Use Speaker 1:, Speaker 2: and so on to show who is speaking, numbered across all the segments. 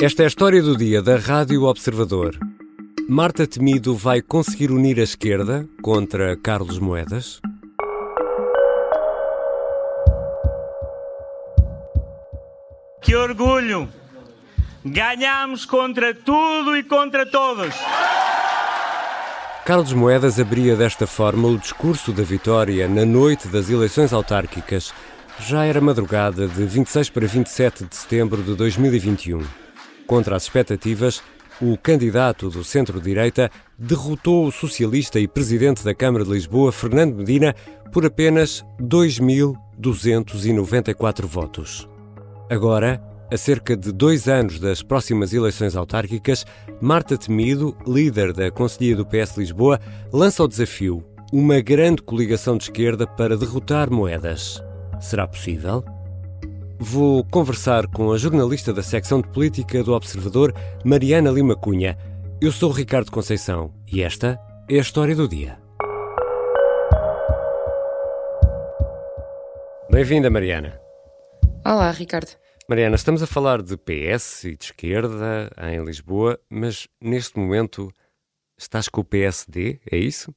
Speaker 1: Esta é a história do dia da Rádio Observador. Marta Temido vai conseguir unir a esquerda contra Carlos Moedas?
Speaker 2: Que orgulho! Ganhamos contra tudo e contra todos!
Speaker 1: Carlos Moedas abria desta forma o discurso da vitória na noite das eleições autárquicas. Já era madrugada de 26 para 27 de setembro de 2021. Contra as expectativas, o candidato do centro-direita derrotou o socialista e presidente da Câmara de Lisboa, Fernando Medina, por apenas 2.294 votos. Agora, a cerca de dois anos das próximas eleições autárquicas, Marta Temido, líder da Conselhia do PS Lisboa, lança o desafio: uma grande coligação de esquerda para derrotar Moedas. Será possível? Vou conversar com a jornalista da secção de política do Observador, Mariana Lima Cunha. Eu sou Ricardo Conceição e esta é a história do dia. Bem-vinda, Mariana.
Speaker 3: Olá, Ricardo.
Speaker 1: Mariana, estamos a falar de PS e de esquerda em Lisboa, mas neste momento estás com o PSD, é isso?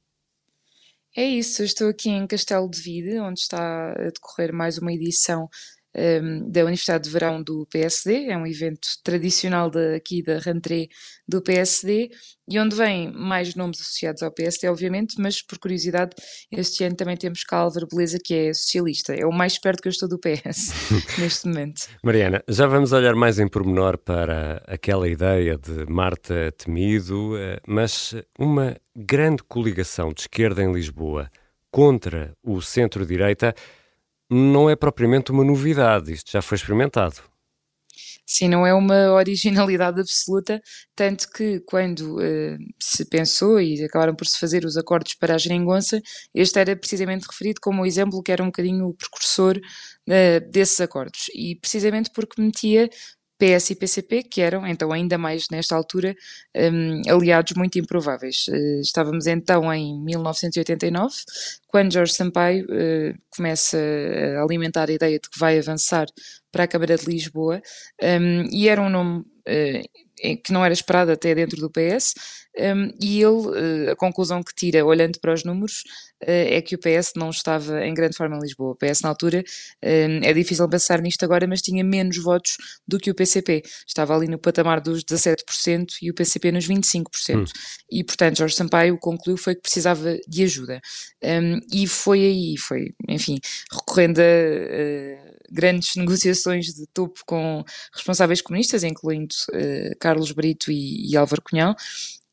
Speaker 3: É isso, estou aqui em Castelo de Vide, onde está a decorrer mais uma edição um, da Universidade de Verão do PSD, é um evento tradicional de, aqui da rentrée do PSD, e onde vêm mais nomes associados ao PSD, obviamente, mas por curiosidade, este ano também temos cá Álvaro Beleza, que é socialista, é o mais perto que eu estou do PS neste momento.
Speaker 1: Mariana, já vamos olhar mais em pormenor para aquela ideia de Marta Temido, eh, mas uma grande coligação de esquerda em Lisboa contra o centro-direita não é propriamente uma novidade, isto já foi experimentado.
Speaker 3: Sim, não é uma originalidade absoluta, tanto que quando uh, se pensou e acabaram por se fazer os acordos para a geringonça, este era precisamente referido como o exemplo que era um bocadinho o precursor uh, desses acordos. E precisamente porque metia PS e PCP, que eram, então, ainda mais nesta altura, um, aliados muito improváveis. Uh, estávamos então em 1989, quando Jorge Sampaio uh, começa a alimentar a ideia de que vai avançar para a Câmara de Lisboa, um, e era um nome uh, que não era esperado até dentro do PS, um, e ele, a conclusão que tira, olhando para os números, é que o PS não estava em grande forma em Lisboa. O PS, na altura, é difícil pensar nisto agora, mas tinha menos votos do que o PCP. Estava ali no patamar dos 17% e o PCP nos 25%. Hum. E, portanto, Jorge Sampaio concluiu foi que precisava de ajuda. Um, e foi aí, foi, enfim, recorrendo a, a grandes negociações de topo com responsáveis comunistas, incluindo uh, Carlos Brito e, e Álvaro Cunhal,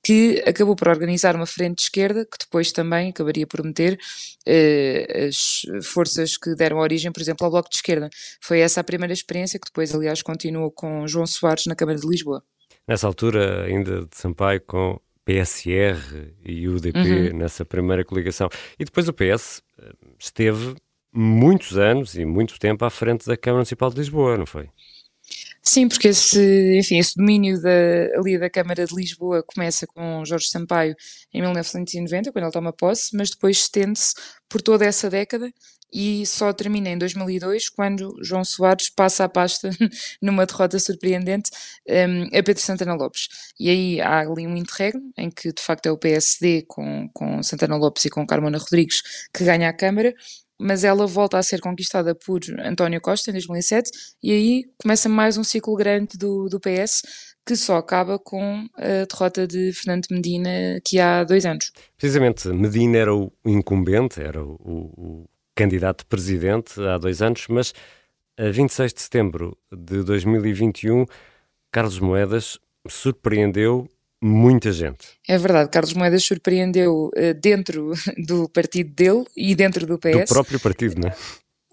Speaker 3: que acabou por organizar uma frente de esquerda, que depois também acabaria por meter eh, as forças que deram origem, por exemplo, ao Bloco de Esquerda. Foi essa a primeira experiência, que depois, aliás, continuou com João Soares na Câmara de Lisboa.
Speaker 1: Nessa altura, ainda de Sampaio, com PSR e UDP uhum. nessa primeira coligação. E depois o PS eh, esteve muitos anos e muito tempo à frente da Câmara Municipal de Lisboa, não foi?
Speaker 3: Sim, porque esse, enfim, esse domínio da, ali da Câmara de Lisboa começa com Jorge Sampaio em 1990, quando ele toma posse, mas depois estende-se por toda essa década e só termina em 2002, quando João Soares passa a pasta numa derrota surpreendente um, a Pedro Santana Lopes. E aí há ali um interregno, em que de facto é o PSD com, com Santana Lopes e com Carmona Rodrigues que ganha a Câmara, mas ela volta a ser conquistada por António Costa em 2007 e aí começa mais um ciclo grande do, do PS que só acaba com a derrota de Fernando Medina que há dois anos.
Speaker 1: Precisamente, Medina era o incumbente, era o, o, candidato presidente há dois anos, mas a 26 de setembro de 2021, Carlos Moedas surpreendeu muita gente.
Speaker 3: É verdade, Carlos Moedas surpreendeu uh, dentro do partido dele e dentro do PS.
Speaker 1: Do próprio partido, não é?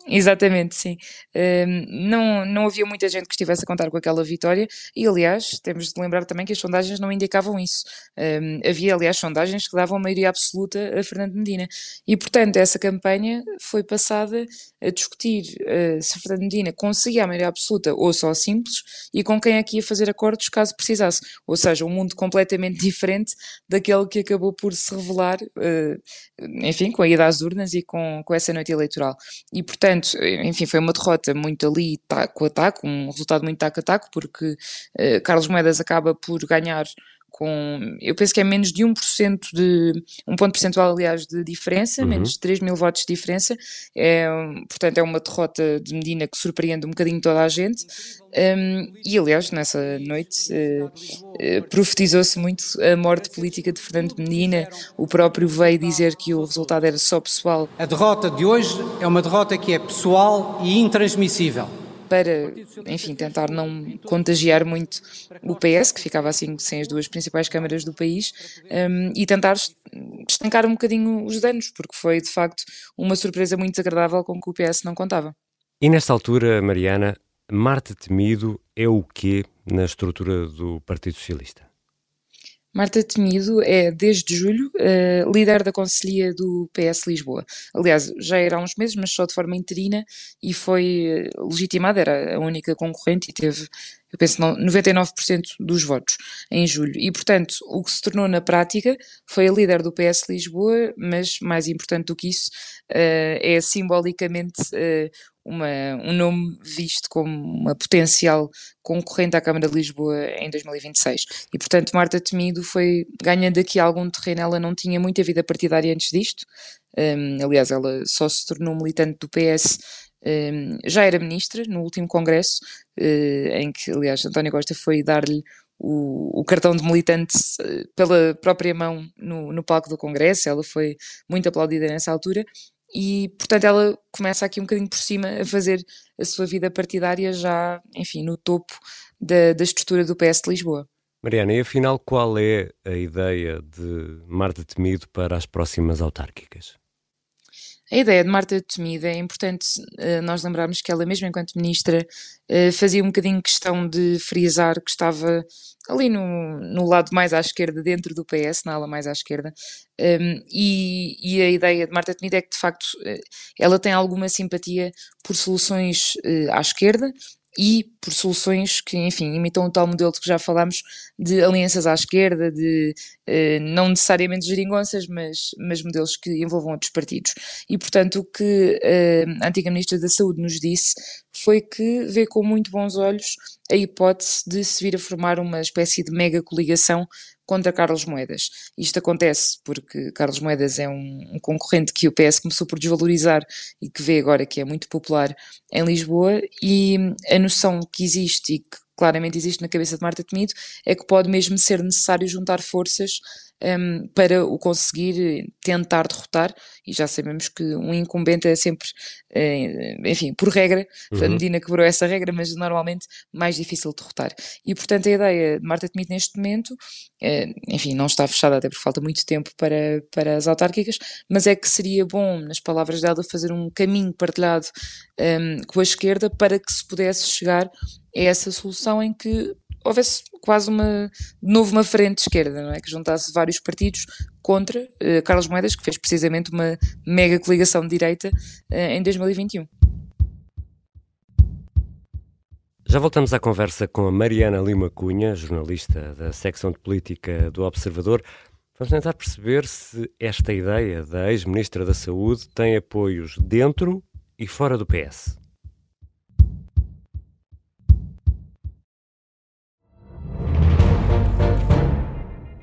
Speaker 3: Exatamente, sim. Um, não, não havia muita gente que estivesse a contar com aquela vitória e, aliás, temos de lembrar também que as sondagens não indicavam isso. Um, havia, aliás, sondagens que davam maioria absoluta a Fernando Medina. E, portanto, essa campanha foi passada a discutir uh, se Fernando Medina conseguia a maioria absoluta ou só simples e com quem é que ia fazer acordos caso precisasse. Ou seja, um mundo completamente diferente daquele que acabou por se revelar, uh, enfim, com a ida às urnas e com, com essa noite eleitoral. E, portanto, portanto, enfim, foi uma derrota muito ali taco a taco, um resultado muito taco a taco, porque uh, Carlos Moedas acaba por ganhar com, eu penso que é menos de 1% de, um ponto percentual, aliás, de diferença, uhum. menos de 3 mil votos de diferença, é, portanto é uma derrota de Medina que surpreende um bocadinho toda a gente, um, e aliás, nessa noite uh, uh, profetizou-se muito a morte política de Fernando Medina, o próprio veio dizer que o resultado era só pessoal.
Speaker 4: A derrota de hoje é uma derrota que é pessoal e intransmissível
Speaker 3: para, enfim, tentar não contagiar muito o PS, que ficava assim sem as duas principais câmaras do país, um, e tentar estancar um bocadinho os danos, porque foi de facto uma surpresa muito desagradável com que o PS não contava.
Speaker 1: E nesta altura, Mariana, Marta Temido é o quê na estrutura do Partido Socialista?
Speaker 3: Marta Temido é, desde julho, uh, líder da Conselhia do PS Lisboa. Aliás, já era há uns meses, mas só de forma interina, e foi eh, legitimada, era a única concorrente e teve, eu penso, 99% dos votos em julho. E, portanto, o que se tornou na prática foi a líder do PS Lisboa, mas mais importante do que isso, uh, é simbolicamente uma, um nome visto como uma potencial concorrente à Câmara de Lisboa em 2026. E, portanto, Marta Temido foi ganhando aqui algum terreno, ela não tinha muita vida partidária antes disto, um, aliás, ela só se tornou militante do PS um, já era ministra no último congresso, uh, em que, aliás, António Costa foi dar-lhe o, o, cartão de militante eh, pela própria mão no, no palco do Congresso, ela foi muito aplaudida nessa altura, e portanto ela começa aqui um bocadinho por cima a fazer a sua vida partidária já, enfim, no topo da, da estrutura do PS de Lisboa.
Speaker 1: Mariana, e afinal qual é a ideia de Marta Temido para as próximas autárquicas?
Speaker 3: A ideia de Marta Temido é importante uh, nós lembrarmos que ela, mesmo enquanto ministra, uh, fazia um bocadinho questão de frisar que estava ali no, no lado mais à esquerda, dentro do PS, na ala mais à esquerda, um, e, e, a ideia de Marta Temido é que, de facto, eh, ela tem alguma simpatia por soluções à esquerda e por soluções que, enfim, imitam o tal modelo de que já falámos de alianças à esquerda, de eh, não necessariamente geringonças, mas, mas modelos que envolvam outros partidos. E, portanto, o que eh, a antiga Ministra da Saúde nos disse foi que vê com muito bons olhos a hipótese de se vir a formar uma espécie de mega coligação contra Carlos Moedas. Isto acontece porque Carlos Moedas é um, um, concorrente que o PS começou por desvalorizar e que vê agora que é muito popular em Lisboa e a noção que existe e que claramente existe na cabeça de Marta Temido é que pode mesmo ser necessário juntar forças um, para o conseguir tentar derrotar, e já sabemos que um incumbente é sempre, uh, enfim, por regra, uhum. a Medina quebrou essa regra, mas normalmente mais difícil de derrotar. E portanto a ideia de Marta Temido neste momento, uh, enfim, não está fechada até porque falta muito tempo para, para as autárquicas, mas é que seria bom, nas palavras dela, fazer um caminho partilhado um, com a esquerda para que se pudesse chegar a essa solução em que houvesse quase uma, de novo uma frente esquerda, não é? Que juntasse vários partidos contra uh, Carlos Moedas, que fez precisamente uma mega coligação de direita uh, em 2021.
Speaker 1: Já voltamos à conversa com a Mariana Lima Cunha, jornalista da secção de política do Observador. Vamos tentar perceber se esta ideia da ex-ministra da Saúde tem apoios dentro e fora do PS.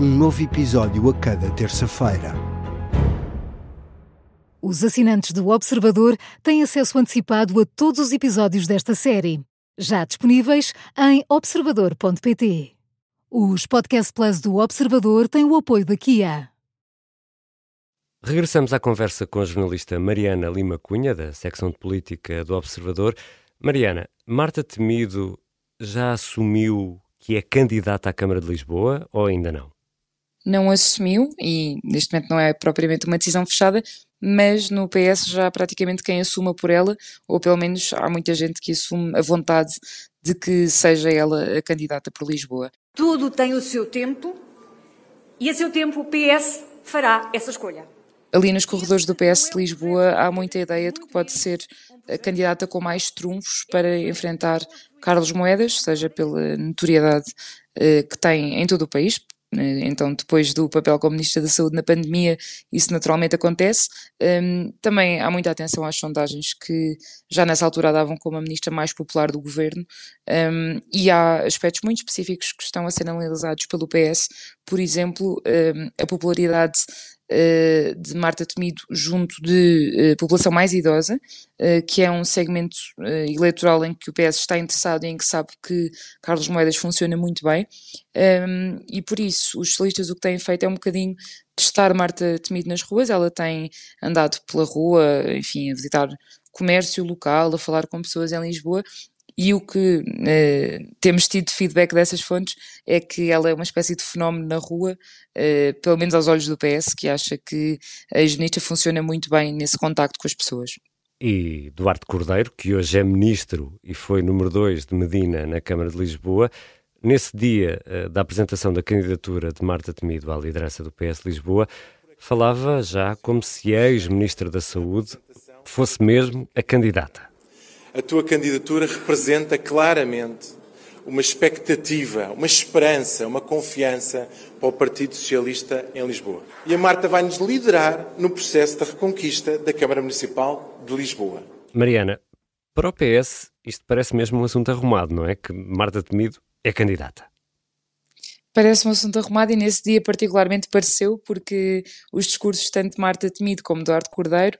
Speaker 5: um novo episódio a cada terça-feira.
Speaker 6: Os assinantes do Observador têm acesso antecipado a todos os episódios desta série, já disponíveis em observador.pt. Os Podcast Plus do Observador têm o apoio da Kia.
Speaker 1: Regressamos à conversa com a jornalista Mariana Lima Cunha, da secção de política do Observador. Mariana, Marta Temido já assumiu que é candidata à Câmara de Lisboa ou ainda não?
Speaker 3: Não assumiu, e neste momento não é propriamente uma decisão fechada, mas no PS já há praticamente quem assuma por ela, ou pelo menos há muita gente que assume a vontade de que seja ela a candidata por Lisboa.
Speaker 7: Tudo tem o seu tempo e a seu tempo o PS fará essa escolha.
Speaker 3: Ali nos corredores do PS de Lisboa há muita ideia de que pode ser a candidata com mais trunfos para enfrentar Carlos Moedas, seja pela notoriedade eh, que tem em todo o país? Então, depois do papel como Ministra da Saúde na pandemia, isso naturalmente acontece. Um, também há muita atenção às sondagens que já nessa altura davam como a ministra mais popular do governo, um, e há aspectos muito específicos que estão a ser analisados pelo PS, por exemplo, um, a popularidade de Marta Temido junto de uh, população mais idosa, uh, que é um segmento eleitoral em que o PS está interessado e em que sabe que Carlos Moedas funciona muito bem, um, e por isso os socialistas o que têm feito é um bocadinho testar Marta Temido nas ruas, ela tem andado pela rua, enfim, a visitar comércio local, a falar com pessoas em Lisboa e o que eh, temos tido feedback dessas fontes é que ela é uma espécie de fenómeno na rua, eh, pelo menos aos olhos do PS, que acha que a ex-ministra funciona muito bem nesse contacto com as pessoas.
Speaker 1: E Duarte Cordeiro, que hoje é ministro e foi número 2 de Medina na Câmara de Lisboa, nesse dia eh, da apresentação da candidatura de Marta Temido à liderança do PS Lisboa, falava já como se a ex-ministra da Saúde fosse mesmo a candidata
Speaker 8: a tua candidatura representa claramente uma expectativa, uma esperança, uma confiança para o Partido Socialista em Lisboa. E a Marta vai nos liderar no processo da reconquista da Câmara Municipal de Lisboa.
Speaker 1: Mariana, para o PS, isto parece mesmo um assunto arrumado, não é? Que Marta Temido é candidata.
Speaker 3: Parece um assunto arrumado e nesse dia particularmente pareceu, porque os discursos tanto de Marta Temido como de Eduardo Cordeiro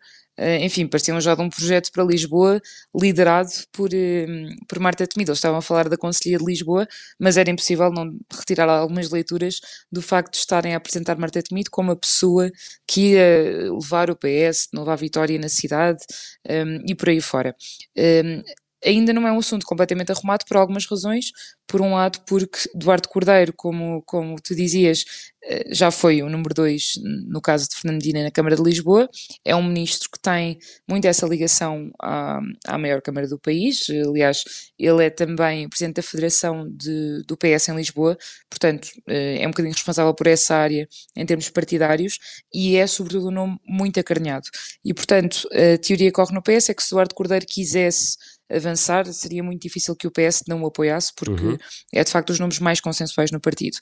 Speaker 3: enfim, pareciam já de um projeto para Lisboa liderado por, eh, por Marta Temido. Eles estavam a falar da Conselhia de Lisboa, mas era impossível não retirar algumas leituras do facto de estarem a apresentar Marta Temido como a pessoa que ia levar o PS de novo à vitória na cidade um, eh, e por aí fora. Um, ainda não é um assunto completamente arrumado por algumas razões. Por um lado, porque Eduardo Cordeiro, como, como tu dizias, eh, já foi o número dois no caso de Fernandina na Câmara de Lisboa. É um ministro que tem muito essa ligação à, à maior Câmara do país. Aliás, ele é também presidente da Federação de, do PS em Lisboa, portanto, eh, é um bocadinho responsável por essa área em termos partidários e é, sobretudo, um nome muito acarinhado. E, portanto, a teoria corre no PS é que se Eduardo Cordeiro quisesse avançar, seria muito difícil que o PS não o apoiasse, porque uhum. é de facto os nomes mais consensuais no partido.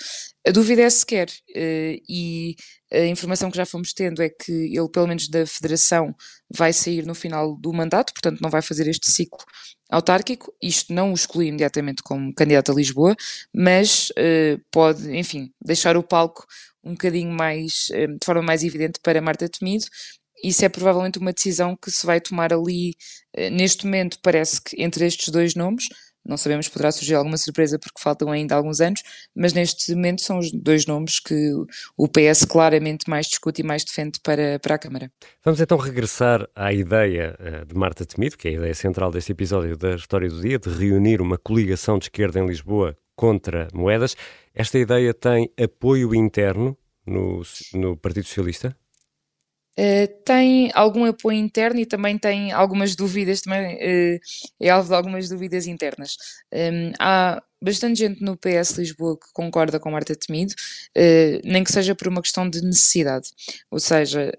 Speaker 3: A dúvida é se quer, uh, e a informação que já fomos tendo é que ele, pelo menos da Federação, vai sair no final do mandato, portanto não vai fazer este ciclo autárquico. Isto não o exclui imediatamente como candidato a Lisboa, mas uh, pode, enfim, deixar o palco um bocadinho mais, uh, de forma mais evidente para Marta Temido isso é provavelmente uma decisão que se vai tomar ali. Eh, neste momento, parece que entre estes dois nomes, não sabemos, poderá surgir alguma surpresa porque faltam ainda alguns anos, mas neste momento são os dois nomes que o PS claramente mais discute e mais defende para, para a Câmara.
Speaker 1: Vamos então regressar à ideia eh, de Marta Temido, que é a ideia central deste episódio da História do Dia, de reunir uma coligação de esquerda em Lisboa contra moedas. Esta ideia tem apoio interno no, no Partido Socialista?
Speaker 3: Uh, tem algum apoio interno e também tem algumas dúvidas, também uh, é alvo de algumas dúvidas internas. Um, ehm, há bastante gente no PS Lisboa que concorda com Marta Temido, uh, nem que seja por uma questão de necessidade. Ou seja,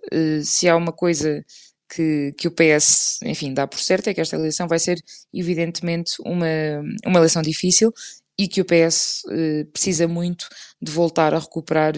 Speaker 3: se há uma coisa que, que o PS, enfim, dá por certo, é que esta eleição vai ser evidentemente uma, uma eleição difícil e que o PS precisa muito de voltar a recuperar,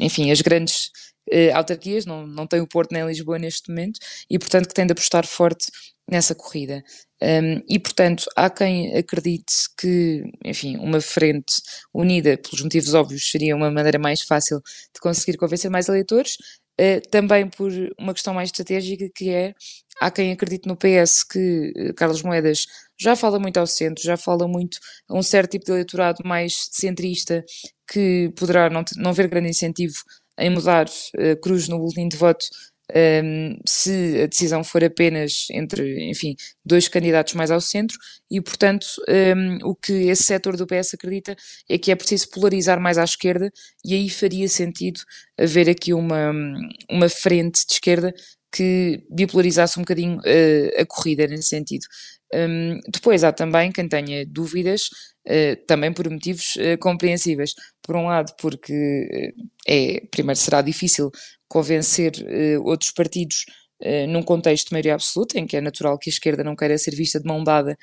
Speaker 3: enfim, as grandes uh, autarquias, não, não tem o Porto nem Lisboa neste momento, e portanto que tem de apostar forte nessa corrida. Um, e portanto, há quem acredite que, enfim, uma frente unida, pelos motivos óbvios, seria uma maneira mais fácil de conseguir convencer mais eleitores, uh, também por uma questão mais estratégica que é, há quem acredite no PS que uh, Carlos Moedas já fala muito ao centro, já fala muito a um certo tipo de eleitorado mais centrista que poderá não, não ver grande incentivo em mudar uh, cruz no boletim de voto um, ehm, se a decisão for apenas entre, enfim, dois candidatos mais ao centro e, portanto, um, ehm, o que esse setor do PS acredita é que é preciso polarizar mais à esquerda e aí faria sentido haver aqui uma, uma frente de esquerda que bipolarizasse um bocadinho uh, a corrida nesse sentido. Um, depois há também quem tenha dúvidas, também por motivos uh, compreensíveis. Por um lado, porque é, primeiro será difícil convencer outros partidos num contexto de maioria absoluta, em que é natural que a esquerda não queira ser vista de mão dada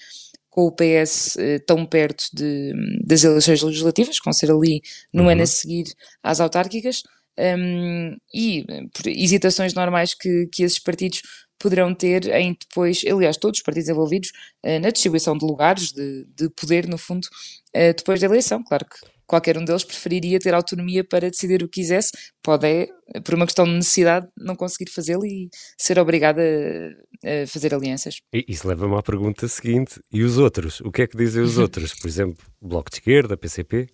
Speaker 3: com o PS tão perto de, das eleições legislativas, vão ser ali no uhum. ano a seguir às autárquicas um, e por hesitações normais que, que esses partidos poderão ter em depois, aliás, todos os partidos envolvidos uh, na distribuição de lugares, de, de poder, no fundo, uh, depois da eleição. Claro que qualquer um deles preferiria ter autonomia para decidir o que quisesse, pode, é, por uma questão de necessidade, não conseguir fazê-lo e ser obrigado a, a fazer alianças.
Speaker 1: Isso leva-me à pergunta seguinte: e os outros? O que é que dizem os outros? Por exemplo, Bloco de Esquerda, PCP?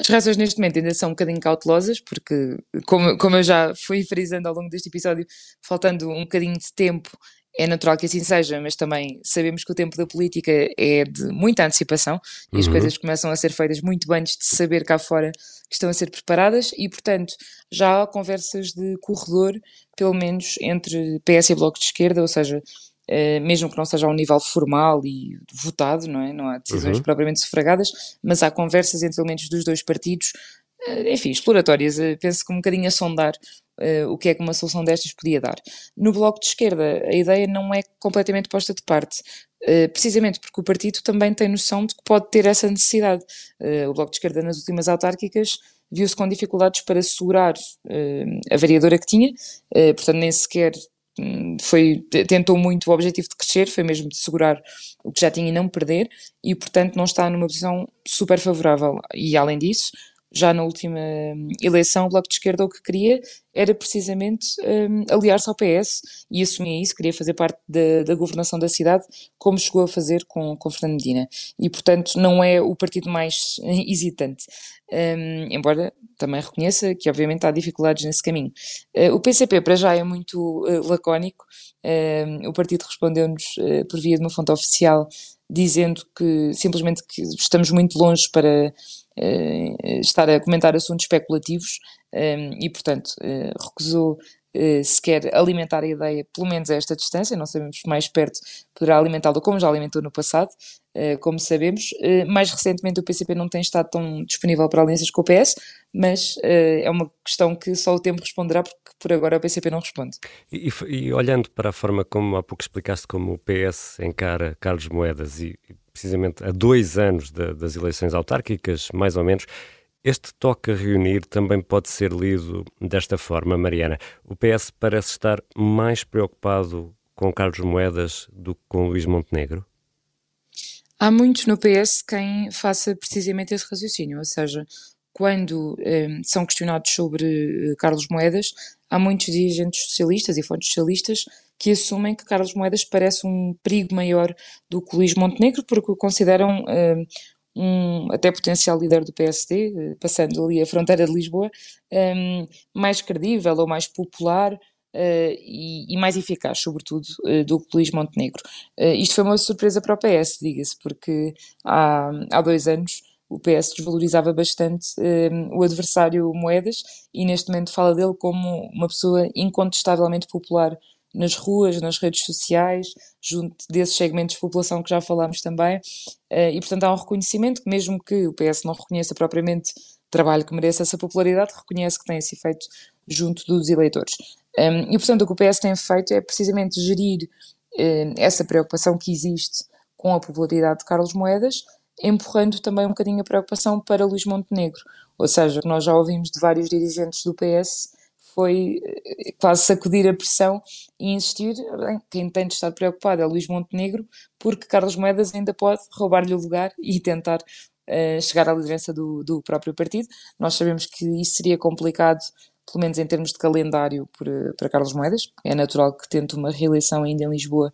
Speaker 3: As reações neste momento ainda são um bocadinho cautelosas, porque, como, como eu já fui frisando ao longo deste episódio, faltando um bocadinho de tempo, é natural que assim seja, mas também sabemos que o tempo da política é de muita antecipação e uhum. as coisas começam a ser feitas muito antes de saber cá fora que estão a ser preparadas e, portanto, já há conversas de corredor, pelo menos entre PS e Bloco de Esquerda, ou seja, mesmo que não seja a um nível formal e votado, não é? Não há decisões uhum. propriamente sufragadas, mas há conversas entre elementos dos dois partidos, uh, enfim, exploratórias, uh, penso que um bocadinho a sondar o que é que uma solução destas podia dar. No Bloco de Esquerda, a ideia não é completamente posta de parte, precisamente porque o partido também tem noção de que pode ter essa necessidade. o Bloco de Esquerda, nas últimas autárquicas, viu-se com dificuldades para segurar a variadora que tinha, portanto, nem sequer foi, tentou muito o objetivo de crescer, foi mesmo de segurar o que já tinha e não perder, e portanto não está numa posição super favorável. E além disso, já na última hum, eleição, o Bloco de Esquerda o que queria era precisamente um, aliar-se ao PS e assumia isso, queria fazer parte da, da, governação da cidade, como chegou a fazer com, com Fernando Medina. E, portanto, não é o partido mais hesitante. Um, embora também reconheça que, obviamente, há dificuldades nesse caminho. Uh, o PCP, para já, é muito uh, lacónico. Uh, o partido respondeu-nos uh, por via de uma fonte oficial, dizendo que simplesmente que estamos muito longe para estar a comentar assuntos especulativos um, e, portanto, uh, recusou sequer alimentar a ideia, pelo menos a esta distância, não sabemos mais perto poderá alimentá-la como já alimentou no passado, como sabemos. Mais recentemente o PCP não tem estado tão disponível para alianças com o PS, mas é uma questão que só o tempo responderá, porque por agora o PCP não responde.
Speaker 1: E, e olhando para a forma como há pouco explicaste como o PS encara Carlos Moedas e precisamente a dois anos de, das eleições autárquicas, mais ou menos, este toque a reunir também pode ser lido desta forma, Mariana. O PS parece estar mais preocupado com Carlos Moedas do que com Luís Montenegro?
Speaker 3: Há muitos no PS quem faça precisamente esse raciocínio, ou seja, quando eh, são questionados sobre eh, Carlos Moedas, há muitos dirigentes socialistas e fontes socialistas que assumem que Carlos Moedas parece um perigo maior do que Luís Montenegro, porque o consideram uh, um até potencial líder do PSD, uh, passando ali a fronteira de Lisboa, um, mais credível ou mais popular. Uh, e, e, mais eficaz, sobretudo, do que Luís Montenegro. isto foi uma surpresa para o PS, diga-se, porque há, há dois anos o PS desvalorizava bastante o adversário Moedas e neste momento fala dele como uma pessoa incontestavelmente popular nas ruas, nas redes sociais, junto desses segmentos de população que já falámos também, eh, e portanto há um reconhecimento que mesmo que o PS não reconheça propriamente trabalho que mereça essa popularidade, reconhece que tem esse efeito junto dos eleitores. E portanto o que o PS tem feito é precisamente gerir eh, essa preocupação que existe com a popularidade de Carlos Moedas, empurrando também um bocadinho a preocupação para Luís Montenegro, ou seja, nós já ouvimos de vários dirigentes do PS foi eh, quase sacudir a pressão e insistir, bem, quem tem de estar preocupado é Luís Montenegro, porque Carlos Moedas ainda pode roubar-lhe o lugar e tentar uh, chegar à liderança do, do próprio partido. Nós sabemos que isso seria complicado, pelo menos em termos de calendário, por, eh, para Carlos Moedas. É natural que tente uma reeleição ainda em Lisboa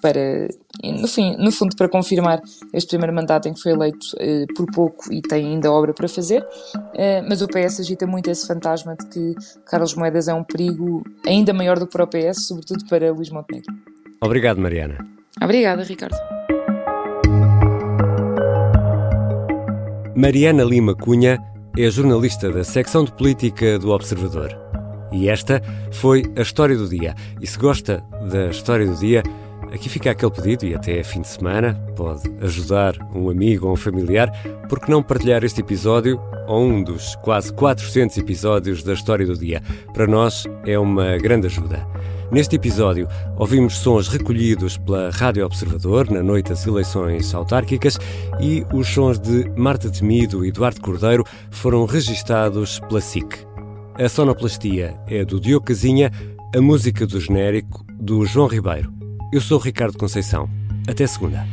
Speaker 3: para, no, fim, no fundo, para confirmar este primeiro mandato em que foi eleito eh, por pouco e tem ainda obra para fazer, eh, mas o PS agita muito esse fantasma de que Carlos Moedas é um perigo ainda maior do que para o PS, sobretudo para Luís Montenegro.
Speaker 1: Obrigado, Mariana.
Speaker 3: Obrigada, Ricardo.
Speaker 1: Mariana Lima Cunha é jornalista da secção de política do Observador. E esta foi a história do dia. E se gosta da história do dia, aqui fica aquele pedido e até fim de semana pode ajudar um amigo ou um familiar, porque não partilhar este episódio ou um dos quase 400 episódios da história do dia. Para nós é uma grande ajuda. Neste episódio, ouvimos sons recolhidos pela Rádio Observador na noite das eleições autárquicas e os sons de Marta Temido e Eduardo Cordeiro foram registados pela SIC. A sonoplastia é do Diogo Casinha, a música do genérico do João Ribeiro. Eu sou Ricardo Conceição. Até segunda.